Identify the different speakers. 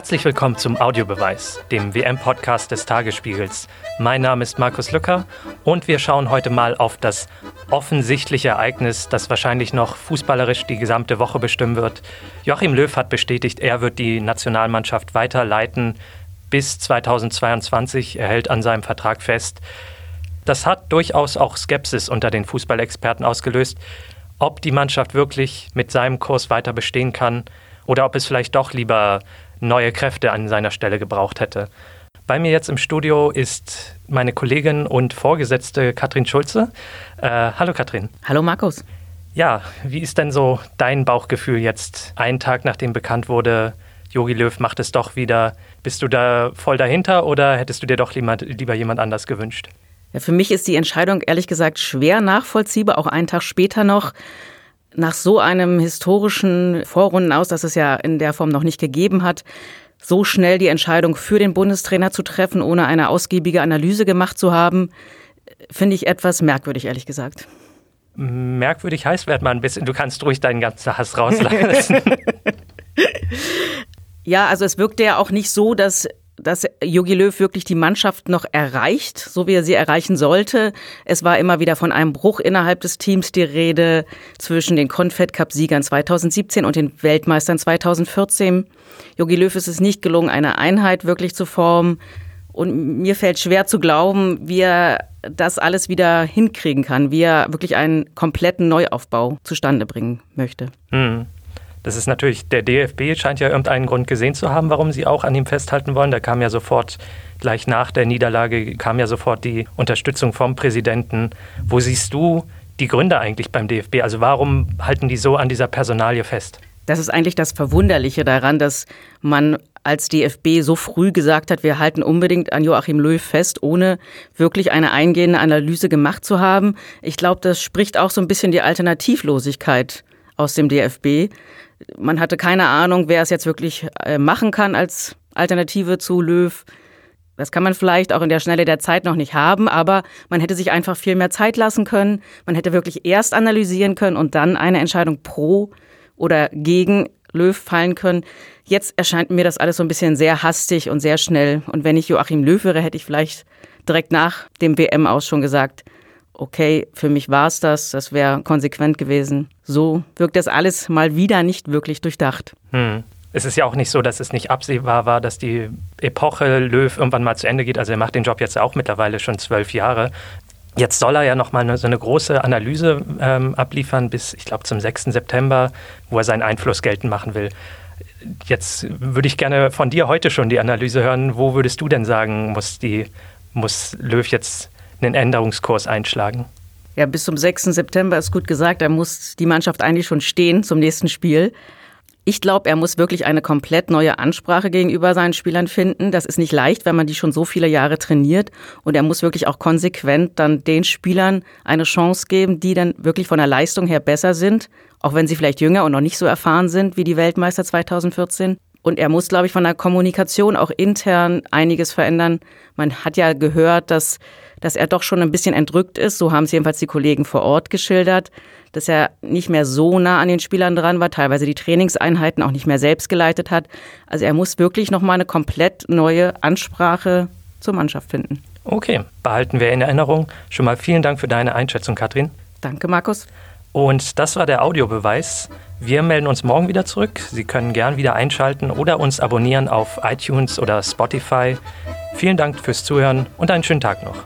Speaker 1: Herzlich willkommen zum Audiobeweis, dem WM-Podcast des Tagesspiegels. Mein Name ist Markus Lücker und wir schauen heute mal auf das offensichtliche Ereignis, das wahrscheinlich noch fußballerisch die gesamte Woche bestimmen wird. Joachim Löw hat bestätigt, er wird die Nationalmannschaft weiterleiten bis 2022. Er hält an seinem Vertrag fest. Das hat durchaus auch Skepsis unter den Fußballexperten ausgelöst, ob die Mannschaft wirklich mit seinem Kurs weiter bestehen kann oder ob es vielleicht doch lieber neue Kräfte an seiner Stelle gebraucht hätte. Bei mir jetzt im Studio ist meine Kollegin und Vorgesetzte Katrin Schulze. Äh, hallo Katrin.
Speaker 2: Hallo Markus.
Speaker 1: Ja, wie ist denn so dein Bauchgefühl jetzt, einen Tag nachdem bekannt wurde, Jogi Löw macht es doch wieder? Bist du da voll dahinter oder hättest du dir doch lieber, lieber jemand anders gewünscht?
Speaker 2: Ja, für mich ist die Entscheidung ehrlich gesagt schwer nachvollziehbar, auch einen Tag später noch. Nach so einem historischen Vorrunden aus, das es ja in der Form noch nicht gegeben hat, so schnell die Entscheidung für den Bundestrainer zu treffen, ohne eine ausgiebige Analyse gemacht zu haben, finde ich etwas merkwürdig, ehrlich gesagt.
Speaker 1: Merkwürdig heißt, werd mal ein bisschen, du kannst ruhig deinen ganzen Hass rauslassen.
Speaker 2: ja, also es wirkte ja auch nicht so, dass dass Jogi Löw wirklich die Mannschaft noch erreicht, so wie er sie erreichen sollte. Es war immer wieder von einem Bruch innerhalb des Teams die Rede zwischen den Confed Cup Siegern 2017 und den Weltmeistern 2014. Jogi Löw ist es nicht gelungen, eine Einheit wirklich zu formen. Und mir fällt schwer zu glauben, wie er das alles wieder hinkriegen kann, wie er wirklich einen kompletten Neuaufbau zustande bringen möchte.
Speaker 1: Mhm. Das ist natürlich, der DFB scheint ja irgendeinen Grund gesehen zu haben, warum sie auch an ihm festhalten wollen. Da kam ja sofort, gleich nach der Niederlage, kam ja sofort die Unterstützung vom Präsidenten. Wo siehst du die Gründe eigentlich beim DFB? Also warum halten die so an dieser Personalie fest?
Speaker 2: Das ist eigentlich das Verwunderliche daran, dass man als DFB so früh gesagt hat, wir halten unbedingt an Joachim Löw fest, ohne wirklich eine eingehende Analyse gemacht zu haben. Ich glaube, das spricht auch so ein bisschen die Alternativlosigkeit aus dem DFB. Man hatte keine Ahnung, wer es jetzt wirklich äh, machen kann als Alternative zu Löw. Das kann man vielleicht auch in der Schnelle der Zeit noch nicht haben, aber man hätte sich einfach viel mehr Zeit lassen können. Man hätte wirklich erst analysieren können und dann eine Entscheidung pro oder gegen Löw fallen können. Jetzt erscheint mir das alles so ein bisschen sehr hastig und sehr schnell. Und wenn ich Joachim Löw wäre, hätte ich vielleicht direkt nach dem WM aus schon gesagt, okay, für mich war es das, das wäre konsequent gewesen. So wirkt das alles mal wieder nicht wirklich durchdacht.
Speaker 1: Hm. Es ist ja auch nicht so, dass es nicht absehbar war, dass die Epoche Löw irgendwann mal zu Ende geht. Also er macht den Job jetzt auch mittlerweile schon zwölf Jahre. Jetzt soll er ja nochmal so eine große Analyse ähm, abliefern bis, ich glaube, zum 6. September, wo er seinen Einfluss geltend machen will. Jetzt würde ich gerne von dir heute schon die Analyse hören. Wo würdest du denn sagen, muss, die, muss Löw jetzt einen Änderungskurs einschlagen?
Speaker 2: Ja, bis zum 6. September ist gut gesagt. Da muss die Mannschaft eigentlich schon stehen zum nächsten Spiel. Ich glaube, er muss wirklich eine komplett neue Ansprache gegenüber seinen Spielern finden. Das ist nicht leicht, wenn man die schon so viele Jahre trainiert. Und er muss wirklich auch konsequent dann den Spielern eine Chance geben, die dann wirklich von der Leistung her besser sind, auch wenn sie vielleicht jünger und noch nicht so erfahren sind wie die Weltmeister 2014. Und er muss, glaube ich, von der Kommunikation auch intern einiges verändern. Man hat ja gehört, dass dass er doch schon ein bisschen entrückt ist. So haben es jedenfalls die Kollegen vor Ort geschildert, dass er nicht mehr so nah an den Spielern dran war, teilweise die Trainingseinheiten auch nicht mehr selbst geleitet hat. Also er muss wirklich nochmal eine komplett neue Ansprache zur Mannschaft finden.
Speaker 1: Okay, behalten wir in Erinnerung. Schon mal vielen Dank für deine Einschätzung, Katrin.
Speaker 2: Danke, Markus.
Speaker 1: Und das war der Audiobeweis. Wir melden uns morgen wieder zurück. Sie können gern wieder einschalten oder uns abonnieren auf iTunes oder Spotify. Vielen Dank fürs Zuhören und einen schönen Tag noch.